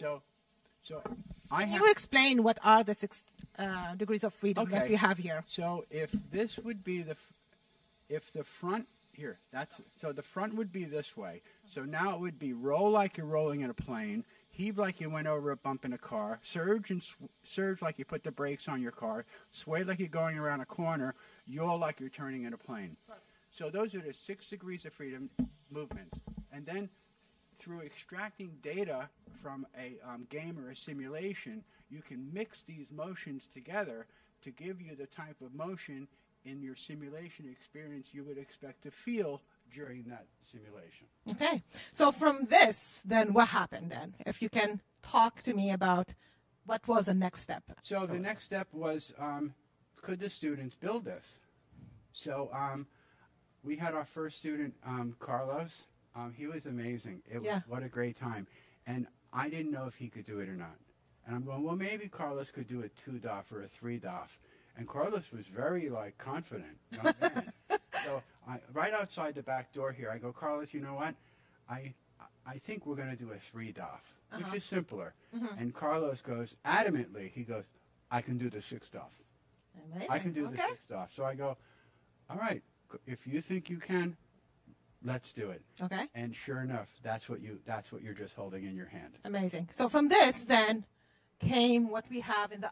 So, so I Can have. you explain what are the six uh, degrees of freedom that we have here? So if this would be the, if the front here, that's so the front would be this way. So now it would be roll like you're rolling in a plane, heave like you went over a bump in a car, surge and surge like you put the brakes on your car, sway like you're going around a corner, yaw like you're turning in a plane. So those are the six degrees of freedom movements, and then through extracting data from a um, game or a simulation, you can mix these motions together to give you the type of motion in your simulation experience you would expect to feel during that simulation. Okay. So from this, then what happened then? If you can talk to me about what was the next step. So the next step was um, could the students build this? So um, we had our first student, um, Carlos. Um, he was amazing. It Yeah. was what a great time. And I didn't know if he could do it or not. And I'm going, well, maybe Carlos could do a two DOF or a three DOF. And Carlos was very like confident. so I, right outside the back door here, I go, Carlos, you know what? I I think we're going to do a three DOF, which is simpler. And Carlos goes adamantly. He goes, I can do the six DOF. Amazing. I can do the six DOF. So I go, all right. If you think you can, let's do it. Okay. And sure enough, that's what you that's what you're just holding in your hand. Amazing. So from this, then came what we have in the